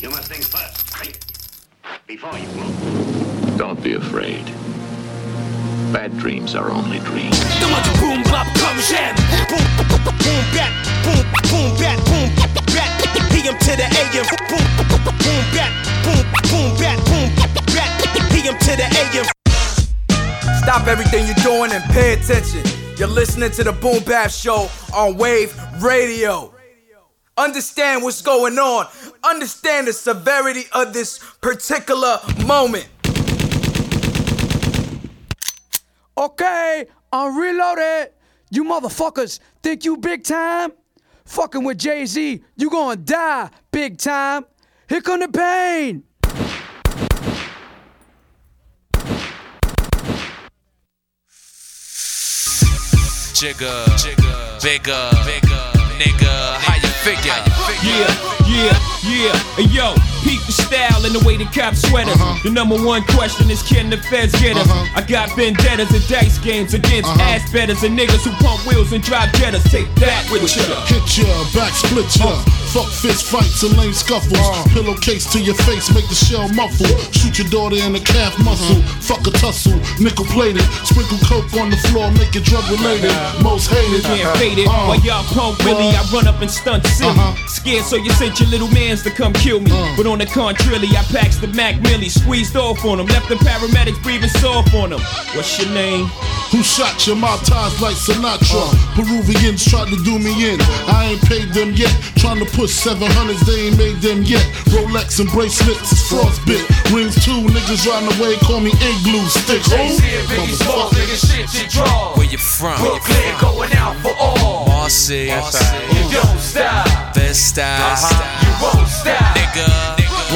You must think first, right? Before you move. Don't be afraid. Bad dreams are only dreams. boom bop comme j'aime. Boom boom bat, boom boom bat, boom bat. PM to the AM. Boom boom bat, boom boom bat, boom bat. PM to the AM. Stop everything you're doing and pay attention. You're listening to the Boom Bap Show on Wave Radio. Understand what's going on. Understand the severity of this particular moment. Okay, I'm reloaded. You motherfuckers think you big time? Fucking with Jay Z, you gonna die big time. Here come the pain. Jigga, bigger, nigga, how you figure? Yeah, yeah, yeah. Hey yo, peep the style and the way the cops sweat us. Uh-huh. The number one question is can the feds get us? Uh-huh. I got vendettas and dice games against ass betters and niggas who pump wheels and drive jettas. Take that with ya. Hit ya, back split ya. Fuck fist fights and lame scuffles. Pillowcase to your face, make the shell muffle. Shoot your daughter in the calf muscle. Fuck a tussle, nickel plated. Sprinkle coke on the floor, make it drug related. Most hated. Can't fade it. Uh, While y'all pump Willie, I run up and stunt silly. Uh-huh. Scared, so you sent your little mans to come kill me. Uh. But on the contrary, I packed the Mac Millie, squeezed off on them, left the paramedics breathing soft on them. What's your name? Who shot you? My ties like Sinatra. Peruvians tried to do me in. I ain't paid them yet. Trying to push 700s, they ain't made them yet. Rolex and bracelets is frostbit. Rings too, niggas riding away, call me igloo stick. Who? Motherfucker. Where you from? Brooklyn going out for all. Marcy, You don't stop. best uh-huh. style, You won't stop. nigga.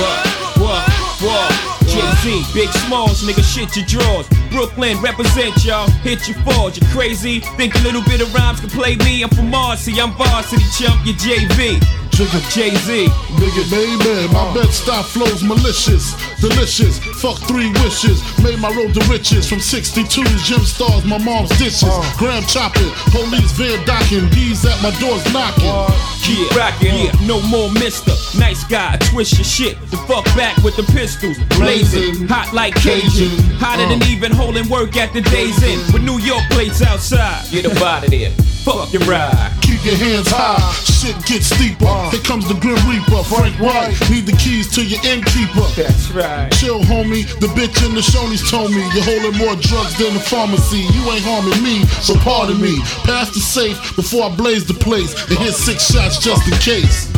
What? What? What? Jay-Z, Big Smalls, nigga, shit your drawers. Brooklyn, represent y'all, hit your falls, you crazy? Think a little bit of rhymes can play me? I'm from Marcy, I'm varsity chump, you JV. Jigga Jay-Z, Nigga, baby, my bed style flows malicious, delicious. Fuck three wishes, made my road to riches. From 62's gym stars, my mom's dishes. Graham chopping, police van docking, bees at my doors knocking. yeah, rockin', yeah, no more mister. Nice guy, twist your shit. The fuck back with the pistols, blazing, hot like Cajun. Hotter uh. than even holding work at the days in. With New York plates outside, get up out of there. Fuck your ride. Keep your hands high, shit gets steeper. Uh. Here comes the Grim Reaper, Frank White. Need the keys to your innkeeper. That's right. Chill, homie. The bitch in the Shoney's told me you're holding more drugs than the pharmacy. You ain't harming me, so pardon me. Pass the safe before I blaze the place and hit six shots just in case.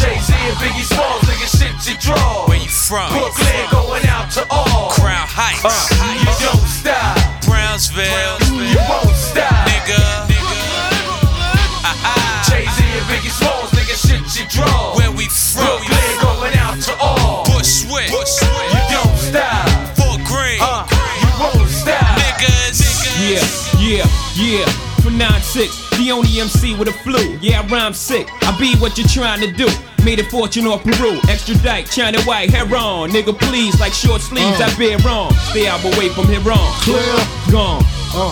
Jay-Z and Biggie Smalls, nigga, shit you draw. Where you from? Brooklyn going out to all. Crown Heights, You don't stop. Brownsville, Yeah, yeah, yeah. For 9-6, the only MC with a flu. Yeah, I rhyme sick. I be what you're trying to do. Made a fortune off Peru. Extra dyke, China white, hair on. Nigga, please, like short sleeves, Uh. I bear wrong. Stay out away from here on. Clear. Gone.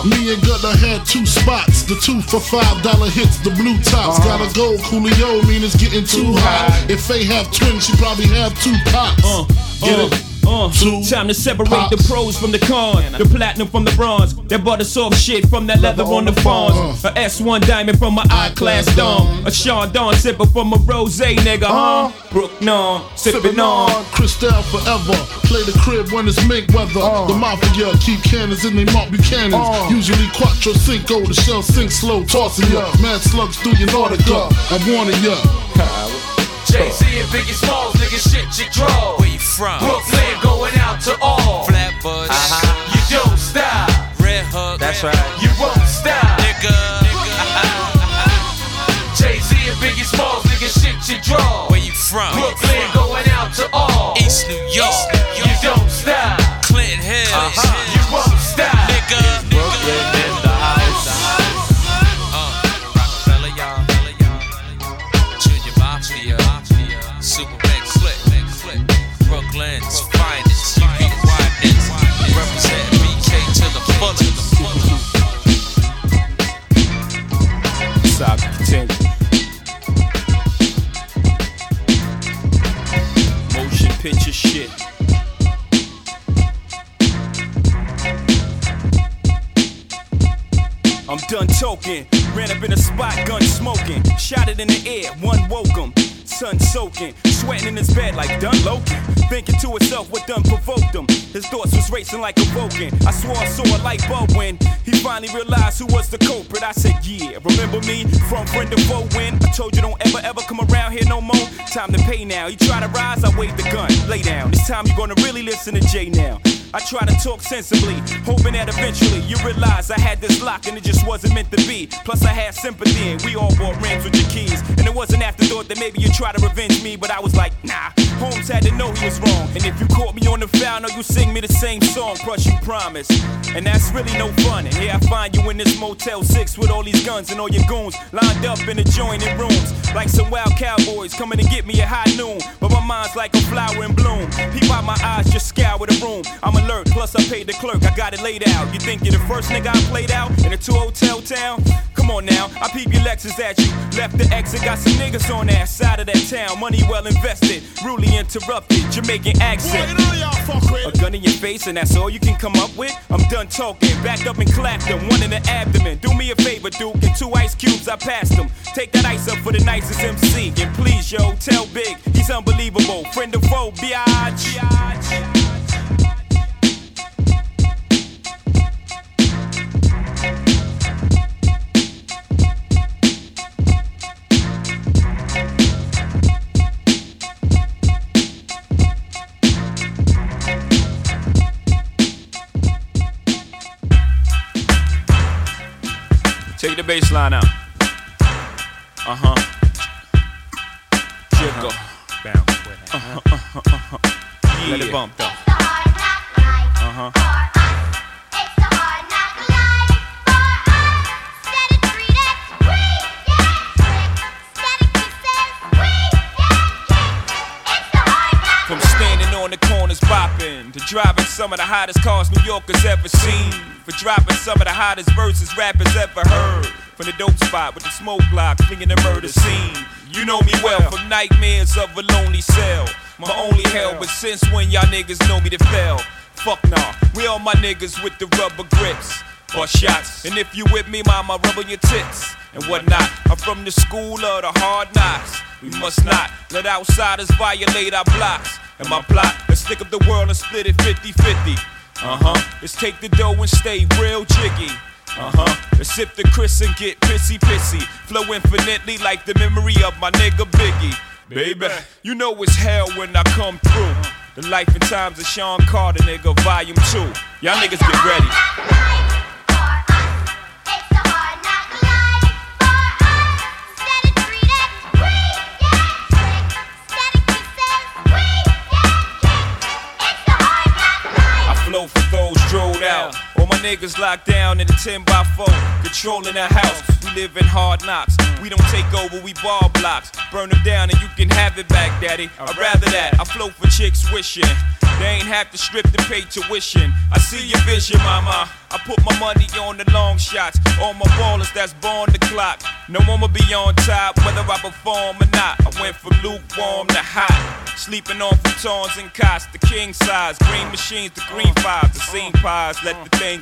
Me and Gutter had two spots. The two for five dollar hits, the blue tops. Got a gold Coolio, mean it's getting too hot. If they have twins, she probably have two pops. Uh, Get uh, it? Uh. Time to separate pops. the pros from the cons, the platinum from the bronze, that butter soft shit from that leather on the fawns, a S1 diamond from my I class dome, a Dawn sipper from a rose nigga, huh? Uh-huh. Brook non, sipping on. Cristal forever. Play the crib when it's mink weather. Uh. The mafia keep cannons in they Marc Buchanans. Uh. Usually quattro cinco, the shell sink slow, tossing ya. Mad slugs through your Nautica. I'm warning ya. Jay-Z and Biggie Smalls, nigga, shit you draw. Where you from? Brooklyn going out to all. Flatbush, You don't stop. Red Hook, That's right. You token. Ran up in a spot, gun smoking. Shot it in the air, one woke him. Sun soaking, sweating in his bed like done Loki. Thinking to himself what done provoked him. His thoughts was racing like a Vulcan. I swore I saw a light bulb when he finally realized who was the culprit. I said, Yeah, remember me from friend to foe when I told you don't ever ever come around here no more. Time to pay now. You try to rise, I wave the gun. Lay down. This time you're gonna really listen to Jay now. I try to talk sensibly, hoping that eventually you realize I had this lock and it just wasn't meant to be. Plus, I had sympathy, and we all bought rims with your keys. And it was an afterthought that maybe you'd try to revenge me, but I was like, nah. Holmes had to know he was wrong. And if you caught me on the foul, know you sing me the same song, plus you promise. And that's really no fun. And here I find you in this Motel 6 with all these guns and all your goons lined up in adjoining rooms. Like some wild cowboys coming to get me at high noon. But my mind's like a flower in bloom. Peep out my eyes, just scour the room. I'm alert, plus I paid the clerk, I got it laid out. You think you're the first nigga I played out in a two hotel town? Come on now, I peep your Lexus at you. Left the exit, got some niggas on that side of that town. Money well invested, rudely interrupted, Jamaican accent. A gun in your face, and that's all you can come up with? I'm done talking, backed up and clapped him, one in the abdomen. Do me a favor, Duke, and two ice cubes, I passed them. Take that ice up for the nicest MC, and please, yo, tell Big, he's unbelievable. Friend of foe, biatch. Take the bass line out. Uh huh. Jiggle. Bounce with it. Uh-huh, uh-huh, uh-huh. Let it bump though. Uh huh. Bopping to driving some of the hottest cars New Yorkers ever seen. For dropping some of the hottest verses rappers ever heard. From the dope spot with the smoke block, flinging the murder scene. You know me well from nightmares of a lonely cell. My only hell, but since when y'all niggas know me to fail? Fuck nah, we all my niggas with the rubber grips. Bust shots, and if you with me, mama, rub on your tits and whatnot. I'm from the school of the hard knocks. We must not let outsiders violate our blocks. And my plot, let's stick up the world and split it 50 50. Uh huh. Let's take the dough and stay real jiggy. Uh huh. Let's sip the Chris and get pissy pissy. Flow infinitely like the memory of my nigga Biggie. Baby, you know it's hell when I come through. The life and times of Sean Carter, nigga, volume 2. Y'all niggas get ready. For those drilled out. Niggas locked down in a 10 by 4, controlling the house. We live in hard knocks. We don't take over, we ball blocks. Burn them down and you can have it back, daddy. I'd rather that. I flow for chicks wishing. They ain't have to strip to pay tuition. I see your vision, mama. I put my money on the long shots. All my ballers that's born the clock. No one will be on top, whether I perform or not. I went from lukewarm to hot. Sleeping on futons and cots, the king size. Green machines, the green fives, the scene pies. Let the thing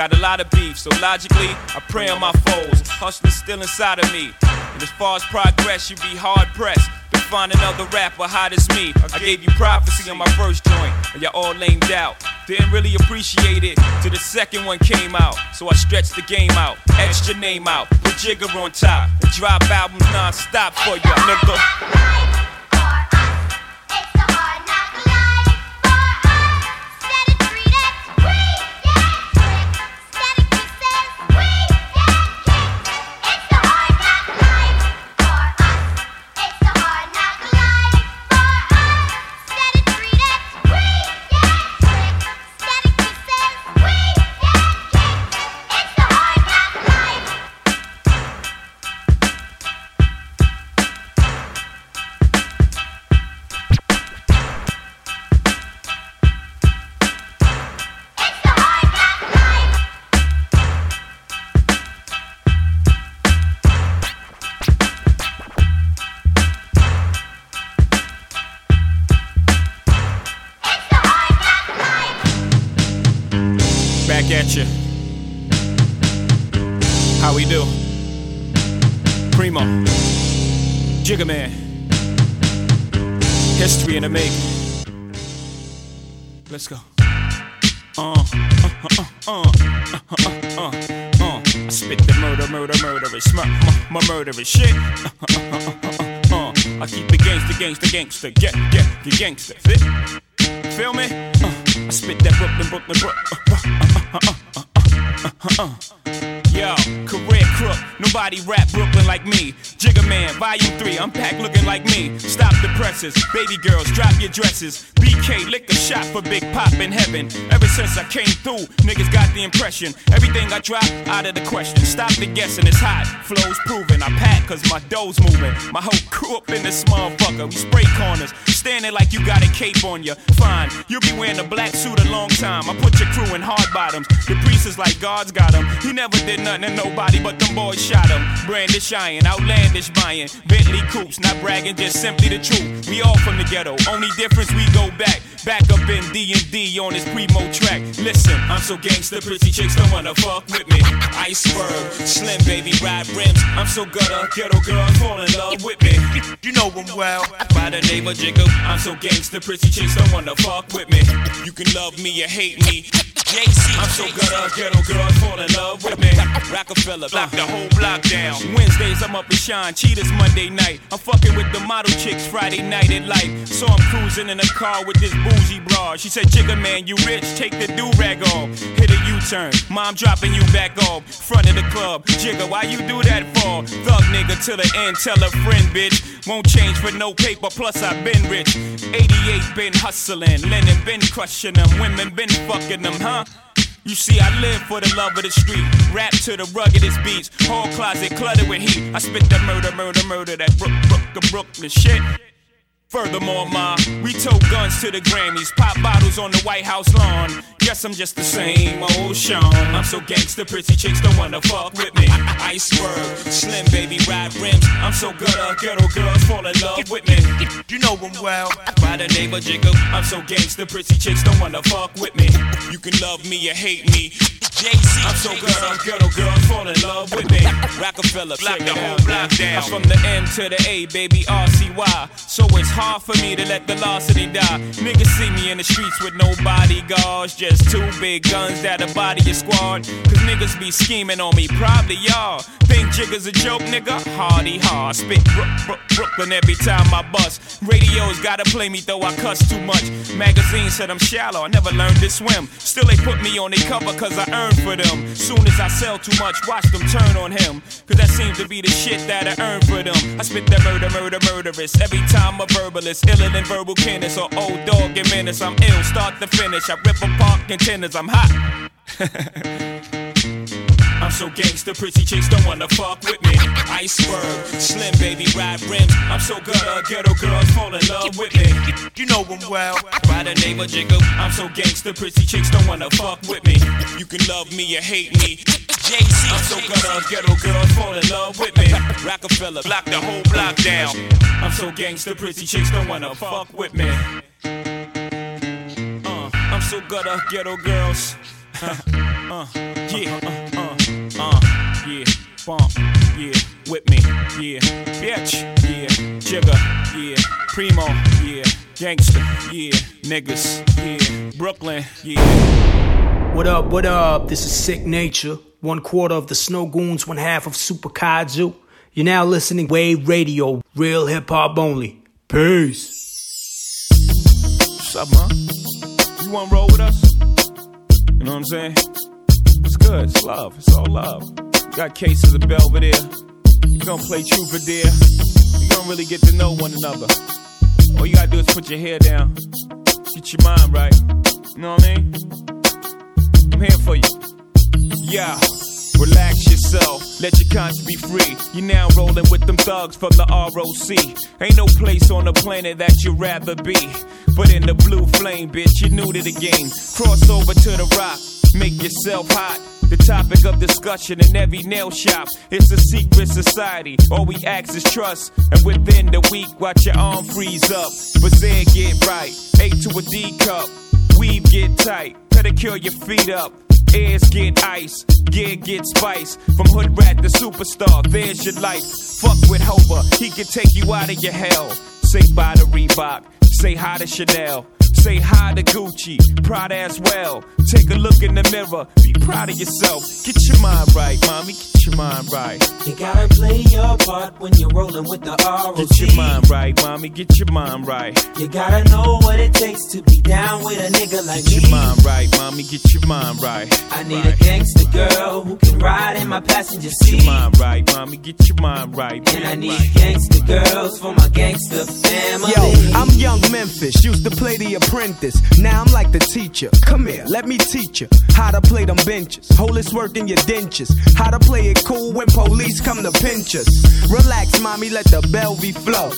Got a lot of beef, so logically, I pray on my foes. Hustling's still inside of me. And as far as progress, you'd be hard pressed find another rapper hot as me. I gave you prophecy on my first joint, and y'all all lamed out. Didn't really appreciate it till the second one came out. So I stretched the game out, etched your name out, put Jigga on top, and drop albums non-stop for ya, nigga. Let's go. Uh, uh, uh, uh, uh, uh, uh, uh. I spit the murder, murder, murderous, mur- mur- mur- murderous shit. Uh, uh, uh, uh, uh, uh. I keep the gangster, gangster, gangster, get, get, the gangster. Fit? Feel me? Uh, I spit that Brooklyn, Brooklyn, Brooklyn. Yo, career crook, nobody rap Brooklyn like me. Jigga Man, volume 3, I'm unpack looking like me. Stop the presses, baby girls, drop your dresses. BK, lick a shot for Big Pop in heaven. Ever since I came through, niggas got the impression. Everything I drop, out of the question. Stop the guessing, it's hot. Flows proven, I pack cause my dough's moving. My whole crew up in this motherfucker. We spray corners, standing like you got a cape on you. Fine, you'll be wearing a black suit a long time. I put your crew in hard bottoms. The priest is like God's got him. He never did nothing to nobody, but them boys shot him. Brandish iron, outlandish buying. Bentley coops, not bragging, just simply the truth. We all from the ghetto, only difference we go back. Back up in D&D on this primo track. Listen, I'm so gangster, pretty chicks don't wanna fuck with me. Iceberg, slim baby, ride rims. I'm so gutter, ghetto girls fall in love with me. You know them well. By the name of Jigga, I'm so gangster, pretty chicks don't wanna fuck with me. You can love me or hate me. JC, I'm so gutter, ghetto girls fall in love with me. Roc-A-Fella, block the whole block down. Wednesdays I'm up and shine, cheetahs Monday night. I'm fucking with the model chicks Friday night at life. So I'm cruising in a car with this bougie broad. She said, Jigga man, you rich, take the do rag off. Hit a U-turn, mom dropping you back off. Front of the club, Jigga, why you do that for? Thug nigga till the end, tell a friend, bitch. Won't change for no paper, plus I've been rich. 88 been hustling, Lennon been crushing them, women been fucking them, huh? You see, I live for the love of the street. Rap to the ruggedest beats. Whole closet cluttered with heat. I spit that murder, murder, murder, that Brook, Brook, the Brooklyn shit. Furthermore, ma, we tote guns to the Grammys, pop bottles on the White House lawn. Guess I'm just the same old Sean. I'm so gangster, pretty chicks don't wanna fuck with me. Iceberg, slim baby, ride rims. I'm so gutter, uh, ghetto girls fall in love with me. You know them well. By the name of Jigga, I'm so gangster, pretty chicks don't wanna fuck with me. You can love me or hate me. I'm so good, I'm ghetto girls fall in love with me. Roc-A-Fella, block the whole block down. I'm from the M to the A, baby, RCY. So it's hard for me to let the velocity die. Niggas see me in the streets with no bodyguards, just two big guns that'll body your squad. Cause niggas be scheming on me, probably y'all. Think Jigga's a joke, nigga? Hardy hard. Spit Brook, Brook, Brooklyn every time I bust. Radios gotta play me though I cuss too much. Magazines said I'm shallow, I never learned to swim. Still they put me on the cover cause I earned for them. Soon as I sell too much, watch them turn on him. Cause that seems to be the shit that I earn for them. I spit that murder, murder, murderous. Every time a verbalist, iller than verbal Kenneth or old dog and menace. I'm ill, start to finish. I rip apart contenders, I'm hot. I'm so gangster, pretty chicks don't wanna fuck with me. Iceberg, slim baby, ride rims. I'm so gutter, ghetto girls fall in love with me. You know them well. By the name of Jigga, I'm so gangster, pretty chicks don't wanna fuck with me. You can love me or hate me. JC, I'm so gutter, ghetto girls fall in love with me. Roc-A-Fella, block the whole block down. I'm so gangster, pretty chicks don't wanna fuck with me. Uh, I'm so gutter, ghetto girls. uh, yeah, uh, uh, yeah, bump, yeah, with me, yeah, bitch, yeah, Jigga, yeah, primo, yeah, gangster, yeah, niggas, yeah, Brooklyn, yeah. What up, what up? This is Sick Nature, one quarter of the Snow Goons, one half of Super Kaiju. You're now listening Wave Radio, real hip hop only. Peace. What's up, man? You wanna roll with us? You know what I'm saying? It's good, it's love, it's all love. Got cases of Belvedere. We gonna play Troubadour. You gonna really get to know one another. All you gotta do is put your hair down, get your mind right. You know what I mean? I'm here for you. Yeah. Relax yourself, let your conscience be free. You're now rolling with them thugs from the ROC. Ain't no place on the planet that you'd rather be. But in the blue flame, bitch, you're new to the game. Cross over to the rock, make yourself hot. The topic of discussion in every nail shop. It's a secret society. All we ask is trust. And within the week, watch your arm freeze up. But then get right. A to a D cup. Weave get tight. Pedicure your feet up. Ears get ice, gear get spice. From hood rat to superstar, there's your life. Fuck with Hova, he can take you out of your hell. Say bye to Reebok, say hi to Chanel. Say hi to Gucci, proud as well. Take a look in the mirror, be proud of yourself. Get your mind right, mommy, get your mind right. You gotta play your part when you're rolling with the ROC. Get your mind right, mommy, get your mind right. You gotta know what it takes to be down with a nigga like Get me. your mind right, mommy, get your mind right. I need a gangster girl who can ride in my passenger seat. Get your seat. mind right, mommy, get your mind right. And I need gangster girls for my gangster family. Yo, I'm young Memphis, used to play the apprentice. Now I'm like the teacher. Come here, let me teach you how to play them benches. Hold this work in your dentures. How to play cool when police come to pinch us. Relax, mommy, let the Belvy flow.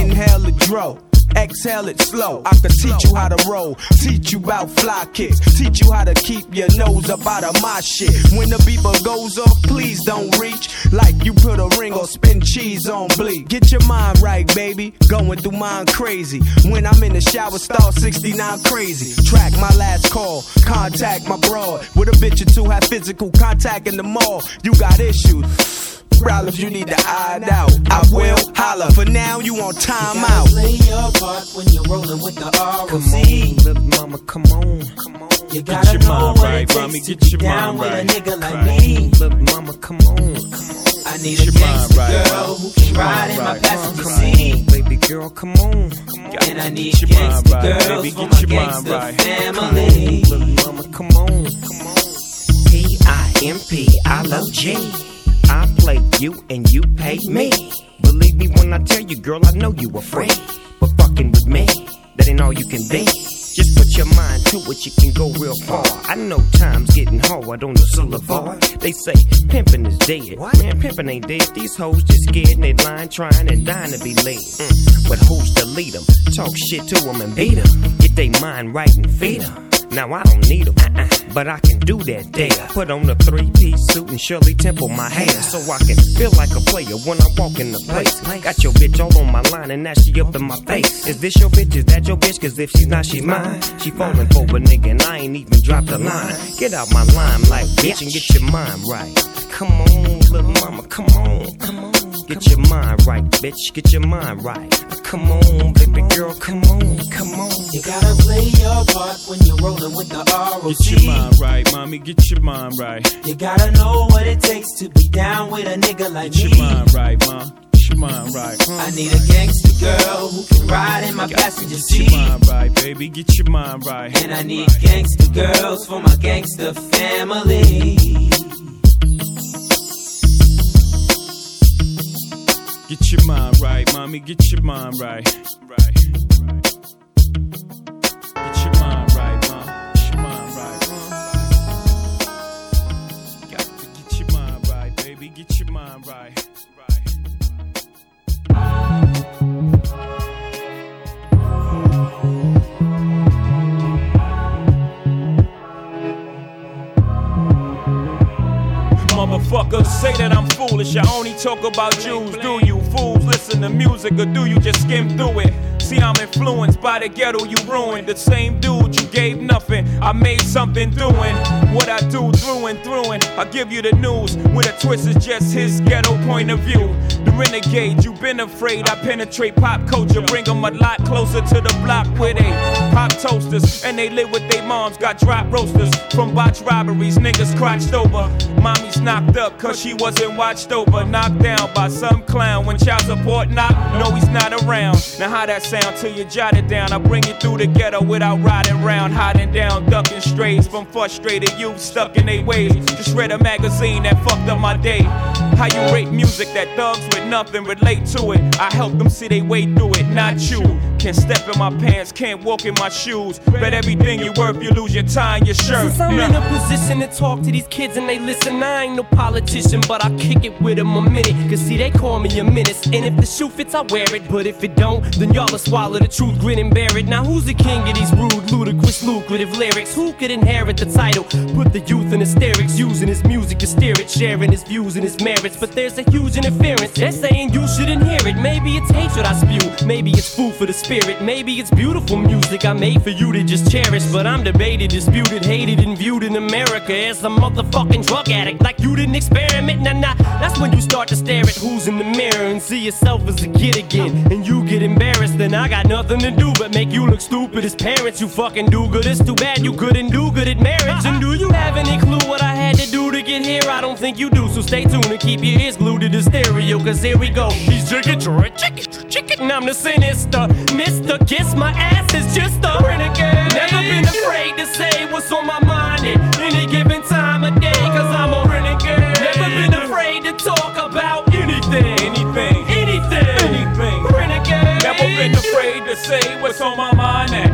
Inhale the dro. Exhale it slow. I can teach you how to roll, teach you about fly kicks, teach you how to keep your nose up out of my shit. When the beeper goes off, please don't reach like you put a ring or spin cheese on Bleek. Get your mind right, baby. Going through mine crazy. When I'm in the shower, star 69 crazy. Track my last call, contact my broad. With a bitch or two, have physical contact in the mall. You got issues. Problems you need to iron out. I will holla. For now, you on You time gotta out. play your part when you're rolling with the ROC. little mama, come on. You gotta your know mind what right, it takes mommy, to get your down mind with right. a nigga like Right. me. Little mama, come on. I need Get a your mind gangster right, girl who can ride mind in my right. passenger Come seat. on, baby girl, come on. And I need Get your mind gangster right, girls baby, for get my your mind gangster right. family. Little mama, come on. Come on. P I M P I love G. I play you and you pay me. Believe me when I tell you, girl, I know you afraid. But fucking with me, that ain't all you can be. Just put your mind to it, you can go real far. I know time's getting hard on the boulevard. They say pimping is dead. Man, pimping ain't dead. These hoes just scared and they lying, trying and dying to be led. Mm. But who's to lead 'em? Talk shit to 'em and beat 'em. Get they mind right and feed 'em. Now I don't need 'em, uh-uh, but I can do that there. Put on a three-piece suit and Shirley Temple my hair, so I can feel like a player when I walk in the place. Got your bitch all on my line and now she up in my face. Is this your bitch? Is that your bitch? Cause if she's not, she's mine. She falling for a nigga and I ain't even dropped the line. Get out my line, like bitch, and get your mind right. Come on, little mama, come on, come on. Get your mind right, bitch. Get your mind right. Come on, baby girl, come on, come on. You gotta play your part when you're rolling with the Get your mind right, mommy, get your mind right. You gotta know what it takes to be down with a nigga like Get your mind right, mom. Get your mind right. I need a gangster girl who can ride in my passenger seat. Get your mind right, baby. Get your mind right. And I need gangster girls for my gangster family. Get your mind right, mommy. Get your mind right. Right. Get right. Motherfuckers say that I'm foolish. I only talk about Jews. Do you fools listen to music or do you just skim through it? See, I'm influenced by the ghetto you ruined. The same dude you gave nothing. I made something doing what I do through and through. And I give you the news with a twist is just his ghetto point of view. The renegade, you've been afraid. I penetrate pop culture, bring them a lot closer to the block where they pop toasters and they live with their moms. Got drop roasters from botch robberies, niggas crotched over. Mommy's knocked up cause she wasn't watched over. Knocked down by some clown when child support knock. No, he's not around. Now, how that sound till you jot it down? I bring it through the ghetto without riding round, hiding down, ducking strays from frustrated youth stuck in their ways. Just read a magazine that fucked up my day. How you rate music that thugs with nothing relate to it? I help them see they way through it, not you. Can't step in my pants, can't walk in my shoes. Bet everything you worth, you lose your tie and your shirt. Since I'm in a position to talk to these kids and they listen, I ain't no politician, but I kick it with them a minute. Cause see, they call me a menace. And if the shoe fits, I wear it. But if it don't, then y'all will swallow the truth, grin and bear it. Now, who's the king of these rude, ludicrous most lucrative lyrics. Who could inherit the title? Put the youth in hysterics, using his music to steer it, sharing his views and his merits. But there's a huge interference. They're saying you shouldn't hear it. Maybe it's hatred I spew. Maybe it's food for the spirit. Maybe it's beautiful music I made for you to just cherish. But I'm debated, disputed, hated, and viewed in America as a motherfucking drug addict. Like you didn't experiment. Nah, nah. That's when you start to stare at who's in the mirror and see yourself as a kid again. And you get embarrassed. Then I got nothing to do but make you look stupid as parents. You fucking do good. It's too bad you couldn't do good at marriage. And do you have any clue what I had to do to get here? I don't think you do. So stay tuned and keep your ears glued to the stereo. Cause here we go. He's chicken, chicken, chicken. And I'm the sinister. Mr. Kiss my ass is just a renegade. Never been afraid to say what's on my mind at any given time of day. Cause I'm a renegade. Never been afraid to talk about anything. Anything. Anything. Anything. Renegade. Never been afraid to say what's on my mind at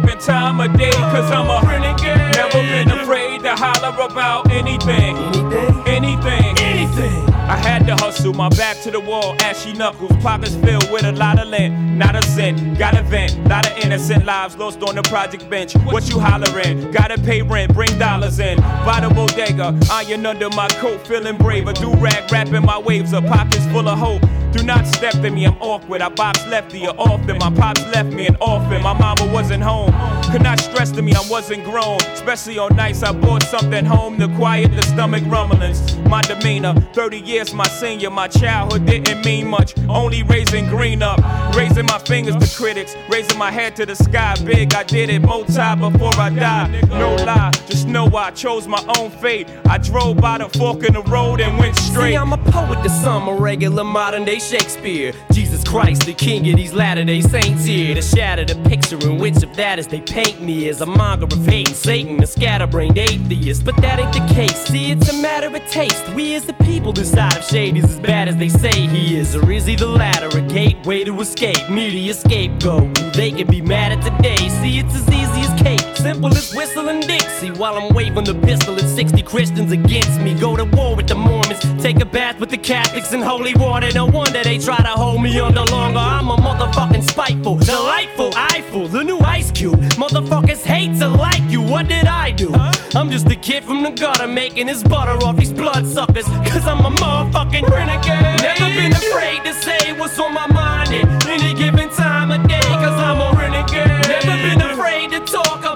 given time of day. Cause I'm a renegade. Never been afraid to holler about anything. Anything. Anything. Anything. I had to hustle, my back to the wall, ashy knuckles, pockets filled with a lot of lint, not a cent. Got a vent, lot of innocent lives lost on the project bench. What you hollering? Gotta pay rent, bring dollars in. By the bodega, iron under my coat, feeling braver. Do rag, wrapping my waves up, pockets full of hope. Do not step in me, I'm awkward. I box lefty or often. My pops left me an orphan. My mama wasn't home. Could not stress to me, I wasn't grown. Especially on nights I brought something home to quiet the stomach rumblings. My demeanor, 30 years my senior. My childhood didn't mean much. Only raising green up. Raising my fingers to critics. Raising my head to the sky. Big, I did it. Multi before I died. No lie, just know I chose my own fate. I drove by the fork in the road and went straight. See, I'm a poet to some, a regular modern day Shakespeare. Jesus Christ, the king of these latter day saints here. To shatter the picture in which of that is they paint me as a monger of hate Satan, a scatterbrained atheist. But that ain't the case. See, it's a matter of taste. We as the people decide if Shady's as bad as they say he is, or is he the latter, a gateway to escape, media scapegoat. They can be mad at today. See, it's as easy as cake, simple as whistling Dixie. While I'm waving the pistol at 60 Christians against me, go to war with the Mormons, take a bath with the Catholics in holy water. No wonder they try to hold me under longer. I'm a motherfucking spiteful, delightful, eyeful, the new Ice Cube. Motherfuckers hate to like you. What did I do? I'm just a kid from the gutter making his butter off these bloodsuckers. Cause I'm a motherfucking renegade. Never been afraid to say what's on my mind at any given time of day. Cause I'm a renegade. Never been afraid to talk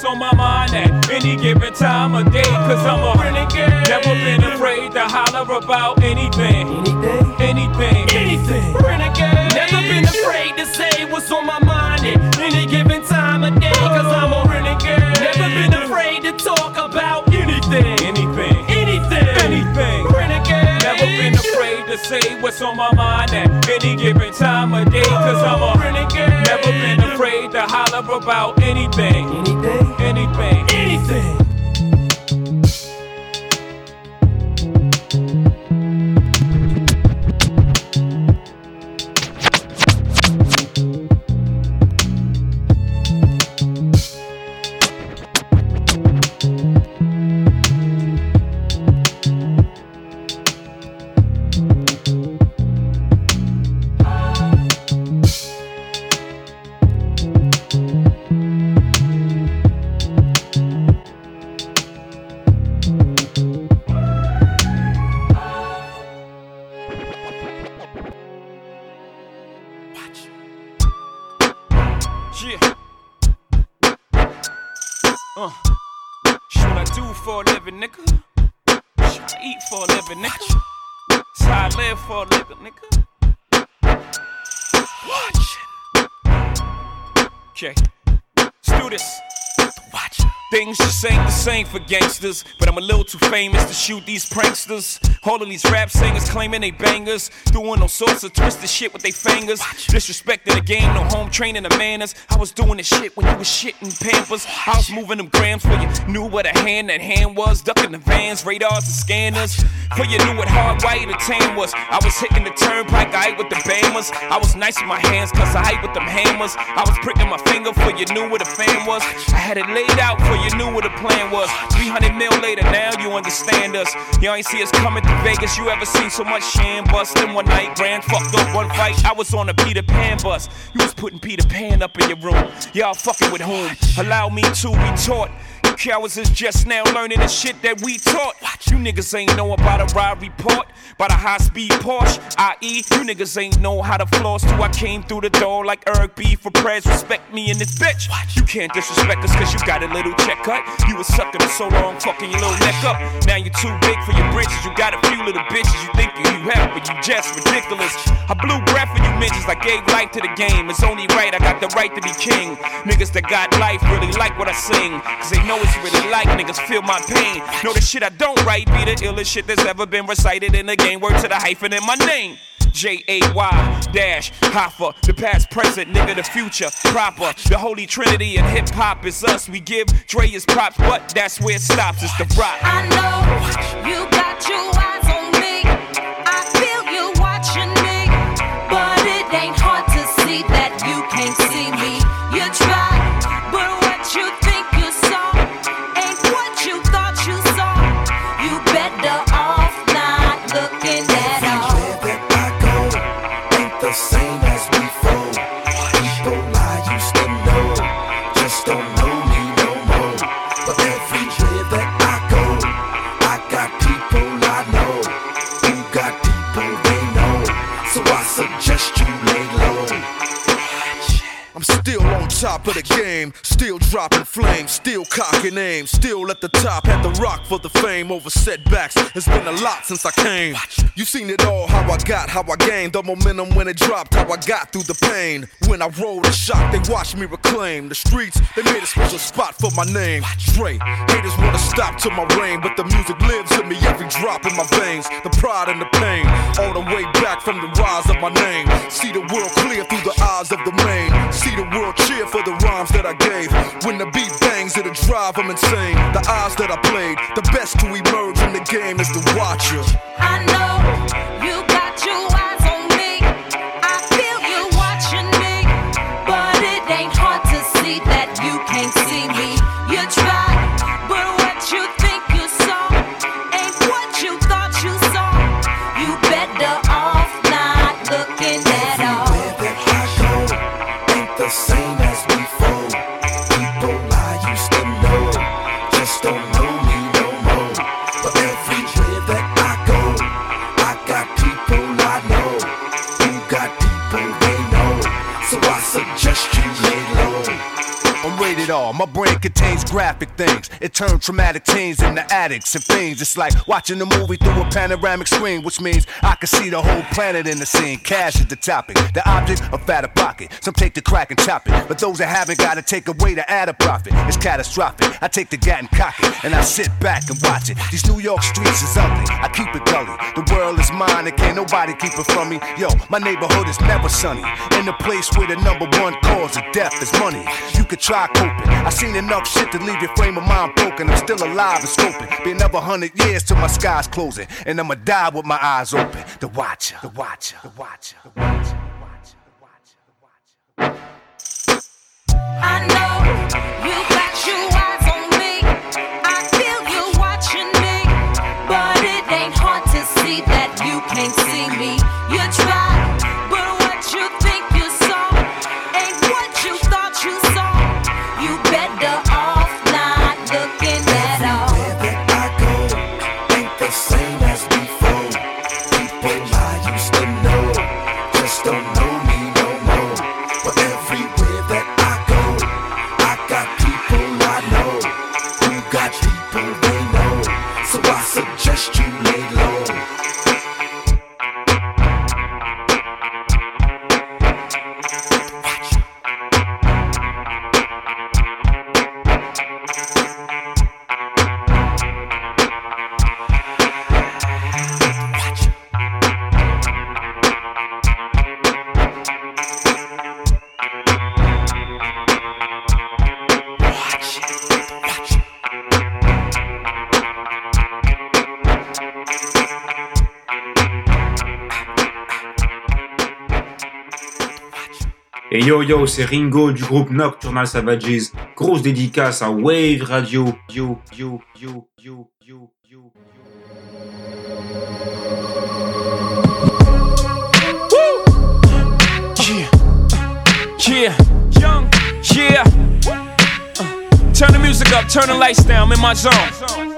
what's on my mind at any given time of day. Cause I'm a renegade. Never been afraid to holler about anything. Anything. Anything. Anything. Renegade. Never been afraid to say what's on my mind at any given time of day. Cause I'm a renegade. Never been afraid to talk about anything. Anything. Anything. Anything. Renegade. Never been afraid to say what's on my mind at any given time of day. Cause I'm a renegade. Never afraid to holler about anything. Anything. Anything. Anything. For gangsters, I'm a little too famous to shoot these pranksters. All of these rap singers claiming they bangers, doing all sorts of twisted shit with their fingers. Disrespecting the game, no home training the manners. I was doing this shit when you was shitting pampers. I was moving them grams for you knew what a hand that hand was, ducking the vans, radars and scanners. For you knew what hard white or tan was. I was hitting the turnpike, I ate with the bammers. I was nice with my hands, cause I ate with them hammers. I was pricking my finger for you knew what a fan was. I had it laid out for you you knew what the plan was. 300 mil later, now you understand us. You ain't see us coming to Vegas. You ever seen so much sham bust in one night? Grand fucked up one fight. I was on a Peter Pan bus. You was putting Peter Pan up in your room. Y'all fucking with whom? Allow me to be taught. Cowards is just now learning the shit that we taught. You niggas ain't know about a ride report, about a high speed Porsche, i.e. You niggas ain't know how to floss till I came through the door like Eric B for prayers. Respect me in this bitch. You can't disrespect us cause you got a little check cut. You was sucking for so long, fucking your little neck up. Now you're too big for your britches. You got a few little bitches you think you have, but you just ridiculous. I blew breath in you bitches. I gave life to the game. It's only right, I got the right to be king. Niggas that got life really like what I sing. Cause they know it's really like niggas feel my pain. Know the shit I don't write be the illest shit that's ever been recited in the game. Word to the hyphen in my name. J A Y dash Hova, the past, present, nigga, the future, proper. The holy trinity and hip hop is us. We give Dre his props, but that's where it stops. It's the rock. I know you got your eyes top of the game, still dropping flames, still cocking aim, still at the top. Had the rock for the fame over setbacks. It's been a lot since I came. You seen it all, how I got, how I gained the momentum when it dropped, how I got through the pain. When I rolled a shot, they watched me reclaim the streets. They made a special spot for my name. Dre, haters wanna stop to my reign, but the music lives in me every drop in my veins. The pride and the pain, all the way back from the rise of my name. See the world clear through the eyes of the main. See the world cheer for the rhymes that I gave. When the beat bangs, it'll drive them insane. The odds that I played, the best to emerge in the game is the watcher. I know turns traumatic teens into addicts and fiends. It's like watching a movie through a panoramic screen, which means I can see the whole planet in the scene. Cash is the topic. The object, a fatter pocket. Some take the crack and chop it. But those that haven't got to take away to add a profit. It's catastrophic. I take the gat and cock it. And I sit back and watch it. These New York streets is ugly. I keep it gully. The world is mine and can't nobody keep it from me. Yo, my neighborhood is never sunny. In the place where the number one cause of death is money. You could try coping. I seen enough shit to leave your frame of mind broken. I'm still alive and scoping. Be another hundred years till my sky's closing. And I'ma die with my eyes open. The watcher, the watcher, the watcher, the watcher. I know yo yo, c'est Ringo du groupe Nocturnal Savages. Grosse dédicace à Wave Radio. Yo, yo, yo, yo, yo, yo. Yeah, young, yeah. Uh, turn the music up, turn the lights down, I'm in my zone.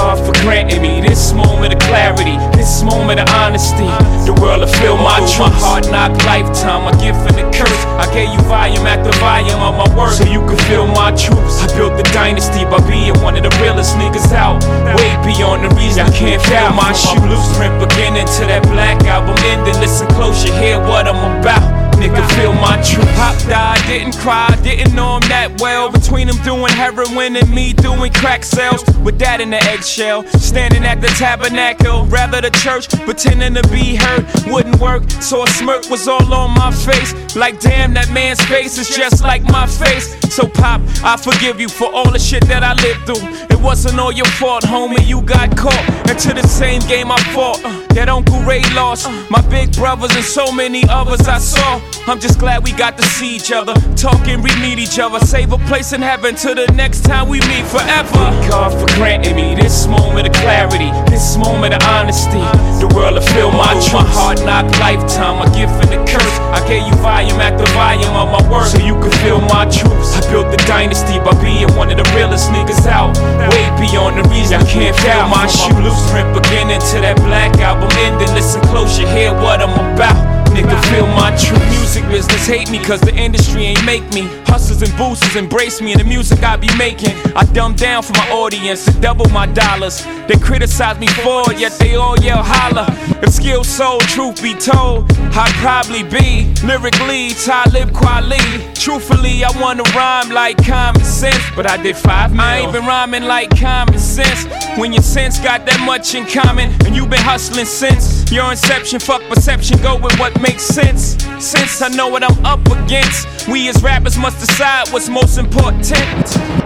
God for granting me this moment of clarity, this moment of honesty. The world will feel my truth. My hard knock lifetime, my gift and the curse. I gave you volume after volume of my work, so you can feel my truths. I built the dynasty by being one of the realest niggas out. Way beyond the reason I can't feel my shoe. Blueprint beginning to that black album ending. Listen close, you hear what I'm about nigga feel my truth. Pop died, didn't cry, didn't know him that well. Between him doing heroin and me doing crack sales. With that in the eggshell, standing at the tabernacle, rather the church, pretending to be hurt wouldn't work. So a smirk was all on my face. Like damn, that man's face is just like my face. So pop, I forgive you for all the shit that I lived through. It wasn't all your fault, homie. You got caught into the same game I fought. Uh, that Uncle Ray lost. My big brothers and so many others I saw. I'm just glad we got to see each other, talk and re meet each other, save a place in heaven till the next time we meet forever. Thank God for granting me this moment of clarity, this moment of honesty. The world will feel my truth. My hard knock lifetime, my gift and the curse. I gave you volume after volume of my work, so you could feel my truths. I built the dynasty by being one of the realest niggas out. Way beyond the reason I can't feel my shoe. Blueprint beginning to that black album ending. Listen close, you hear what I'm about. Nigga, feel my true music business. Hate me cause the industry ain't make me. Hustlers and boosters embrace me and the music I be making. I dumb down for my audience to double my dollars. They criticize me for it, yet they all yell holla. If skill sold, truth be told, I'd probably be lyrically Talib Kweli. Truthfully, I wanna rhyme like common sense, but I did five mil. I ain't been rhyming like common sense. When your sense got that much in common, and you been hustling since your inception, fuck perception, go with what makes sense. Since I know what I'm up against, we as rappers must decide what's most important.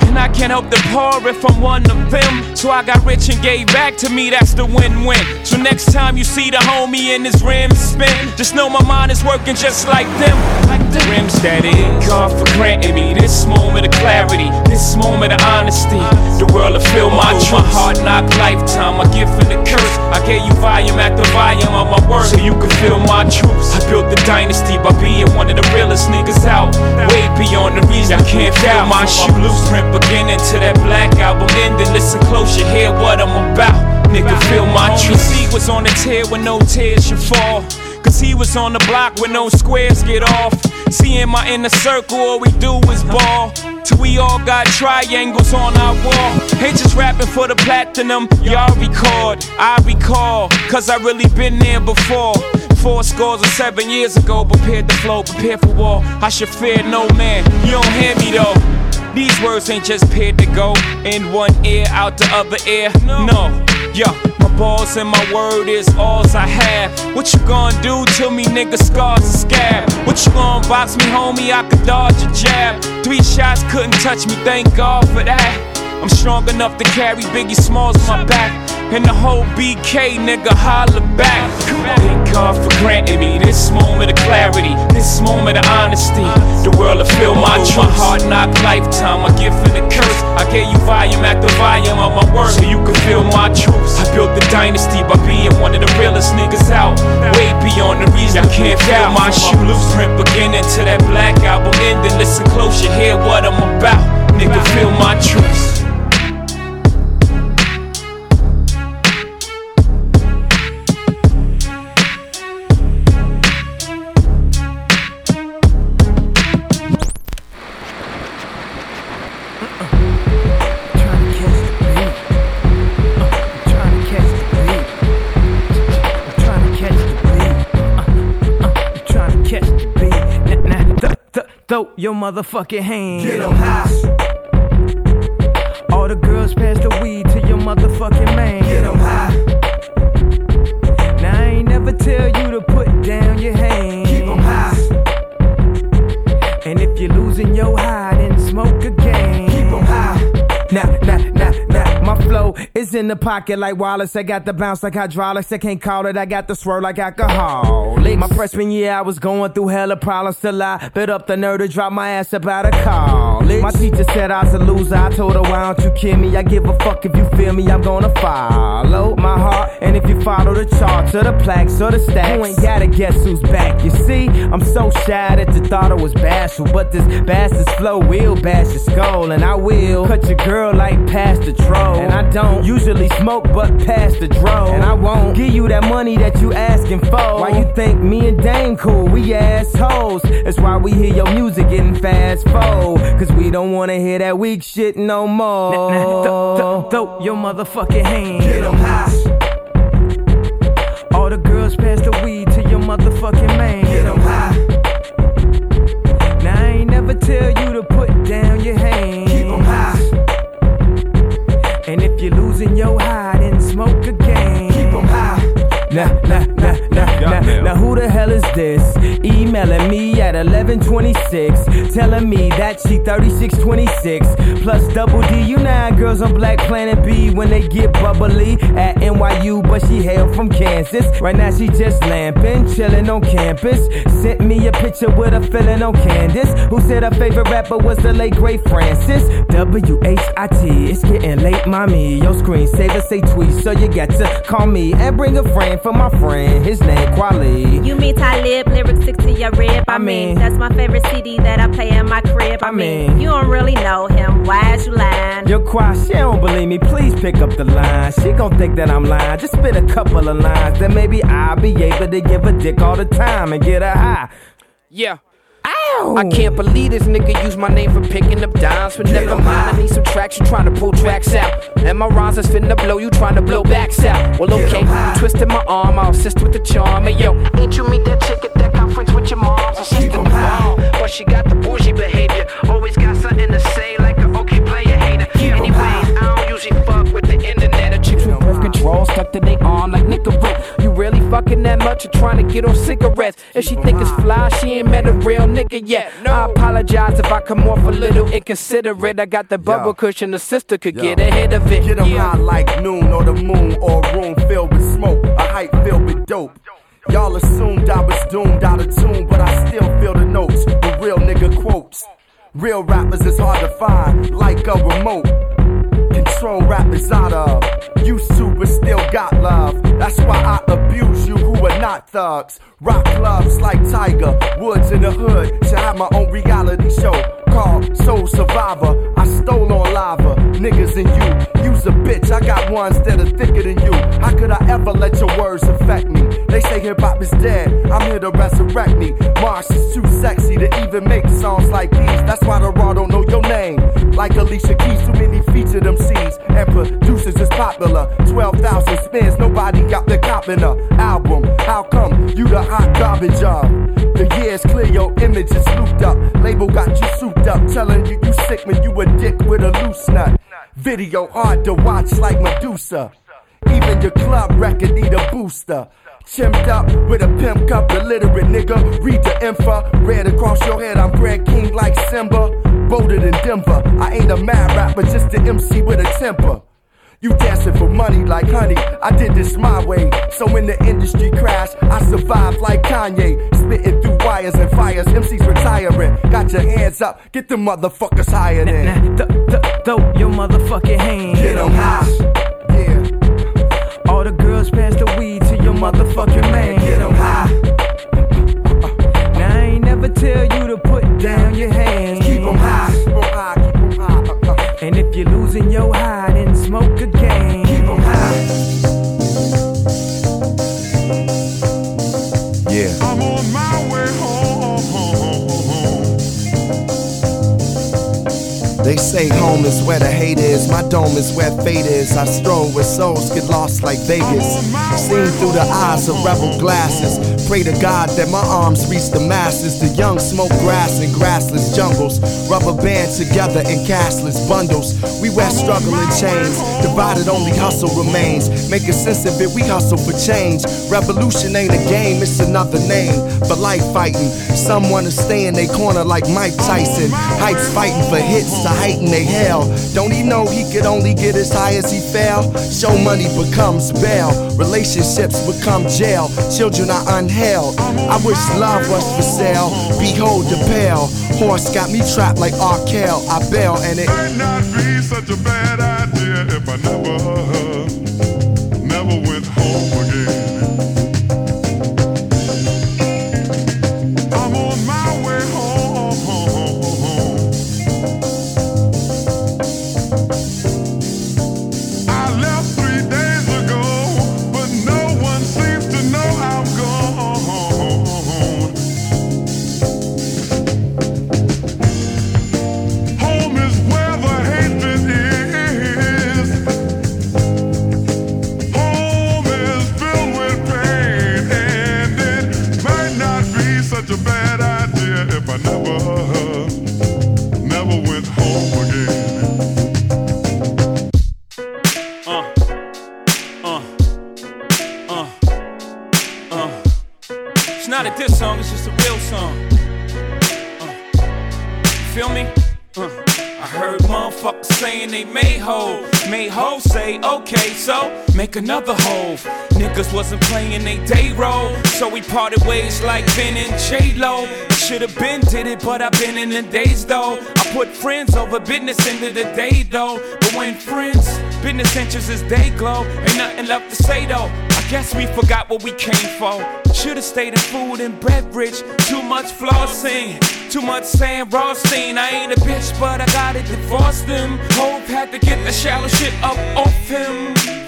And I can't help the poor if I'm one of them. So I got rich and gave back to me, that's the win win. So next time you see the homie in his rims spin, just know my mind is working just like them. Like the rims that is. God for granting me this moment of clarity, this moment of honesty. The world will feel my oh, truth. My hard knock lifetime, my gift and the curse. I gave you volume after volume of my work, so you can feel my truths. I built the dynasty by being one of the realest niggas out. Way beyond the reason I can't feel my shoe. Blueprint beginning to that black album ending. Listen close, you hear what I'm about. Nigga, feel my truth. He was on the tear when no tears should fall. Cause he was on the block where no squares get off. See in my inner circle, all we do is ball. Till we all got triangles on our wall. Ain't just rapping for the platinum, y'all record. I recall, cause I really been there before. Four scores or seven years ago, prepared to flow, prepared for war. I should fear no man, you don't hear me though. These words ain't just paid to go in one ear, out the other ear. No, yo, my balls and my word is alls I have. What you gonna do to me, nigga? Scars and scab. What you gonna box me, homie? I could dodge a jab. Three shots couldn't touch me, thank God for that. I'm strong enough to carry Biggie Smalls on my back. And the whole BK nigga holler back. Thank God for granting me this moment of clarity, this moment of honesty. The world will feel my truth. My hard knock lifetime, my gift and the curse. I gave you volume after volume of my work, so you can feel my truths. I built the dynasty by being one of the realest niggas out. Way beyond the reason I can't feel my shoe. Blueprint beginning to that black album ending. Listen close, you hear what I'm about. Nigga, feel my truths. Throw your motherfucking hands. Get 'em high. All the girls pass the weed to your motherfucking man. Get 'em high. Now I ain't never tell you to put down your hands. Keep 'em high. And if you're losing your high, then smoke again. Keep 'em high. Nah, nah, nah. My flow is in the pocket like Wallace. I got the bounce like hydraulics. I can't call it. I got the swirl like alcohol. My freshman year, I was going through hella problems till I bit up the nerve to drop my ass about a college. My teacher said I was a loser. I told her, why don't you kill me? I give a fuck if you feel me. I'm gonna follow my heart. And if you follow the charts or the plaques or the stacks, you ain't gotta guess who's back. You see, I'm so shy that you thought I was bashful. But this bastard's flow will bash your skull. And I will cut your girl like past the troll. And I don't usually smoke, but pass the dro. And I won't give you that money that you asking for. Why you think me and Dame cool? We assholes. That's why we hear your music getting fast forward. Cause we don't wanna hear that weak shit no more. Throw, throw your motherfucking hands. Get 'em high. All the girls pass the weed to your motherfucking man. Get 'em high. Now I ain't never tell you to put down your hands. Losing your high, then smoke again. Keep 'em high. Nah, nah, nah, nah, Goddamn. Now who the hell is this? Emailing me at 1126, telling me that she 3626 plus double D. You nine girls on Black Planet B when they get bubbly at NYU, but she hail from Kansas. Right now she just lamping, chilling on campus. Sent me a picture with a feeling on Candace, who said her favorite rapper was the late great Francis. W H I T. It's getting late, mommy. Your screensaver say tweet, so you got to call me and bring a friend for my friend. His name Kweli. You mean Talib, lyrics stick to your rib. I, I mean, mean- that's my favorite CD that I play in my crib. I, I mean, mean- you don't really know him. Why is you lying? Your choir, she don't believe me. Please pick up the line. She gon' think that I'm lying. Just spit a couple of lines, then maybe I'll be able to give a dick all the time and get her high. Yeah. Ow. I can't believe this nigga use my name for picking up dimes. But never mind, I need some tracks. You trying to pull tracks out. And my rhymes is finna blow. You trying to blow backs out. Well, okay, you twisted my arm. I'll assist with the charm. Hey, yo, ain't you meet that chick at that conference with your moms? And she's the bomb. But she got the bougie behavior. Always got something to say, like a okay player hater. Anyways, I don't usually fuck with the internet. Or chicks with birth control stuck to their arm like Nicorette. You really fucking that much or trying to get on cigarettes? If she think it's fly, she ain't met a real nigga yet. No. I apologize if I come off a little inconsiderate. I got the bubble cushion, the sister could get ahead of it. Get yeah. high like noon or the moon or a room filled with smoke, a hype filled with dope. Y'all assumed I was doomed out of tune, but I still feel the notes, the real nigga quotes. Real rappers is hard to find, like a remote. Control rappers out of. Used to, but still got love. That's why I abuse you who are not thugs. Rock clubs like Tiger, Woods in the hood. Should have my own reality show called Soul Survivor. I stole on lava, niggas and you. You's a bitch, I got ones that are thicker than you. How could I ever let your words affect me? They say hip hop is dead, I'm here to resurrect me. Mars is too sexy to even make songs like these. That's why the raw don't know your name. Like Alicia Keys, too many feature them MCs and producers is popular. 12,000 spins, nobody got the cop in a album. How come you the hot garbage of? The years clear, your image is looped up. Label got you souped up, telling you you sick when you a dick with a loose nut. Video hard to watch like Medusa. Even your club record need a booster. Chimped up with a pimp cup, illiterate nigga. Read the info, red across your head. I'm Brad King like Simba. Voted in Denver. I ain't a mad rapper, but just an MC with a temper. You dancing for money like honey. I did this my way. So when the industry crashed, I survived like Kanye. Spitting through wires and fires. MCs retiring. Got your hands up. Get the motherfuckers higher than. Th- th- throw your motherfucking hands. Get 'em high. Yeah. All the girls pass the weed to your motherfucking man. Get 'em high. Now I ain't never tell you to put down your hands. Say home is where the hate is. My dome is where fate is. I stroll where souls get lost like Vegas. Seen through the eyes of rebel glasses. Pray to God that my arms reach the masses. The young smoke grass in grassless jungles. Rubber band together in cashless bundles. We wear struggling chains. Divided only hustle remains. Making sense of it, we hustle for change. Revolution ain't a game, it's another name for life fighting. Some wanna stay in their corner like Mike Tyson. Hype's fighting for hits to heighten they hail. Don't he know he could only get as high as he fell? Show money becomes bail, relationships become jail, children are unheld. I wish love was for sale. Behold the pale horse got me trapped like Arkell. I bail and it might not be such a bad idea if I never another hoe. Niggas wasn't playing they day role, so we parted ways like Ben and J Lo. Should've been did it, but I've been in the days though. I put friends over business into the day though. But when friends, business interests they glow, ain't nothing left to say though. I guess we forgot what we came for. Should've stayed in food and beverage. Too much flossing, too much Sam Rothstein. I ain't a bitch, but I gotta divorce them. Hope had to get the shallow shit up off him.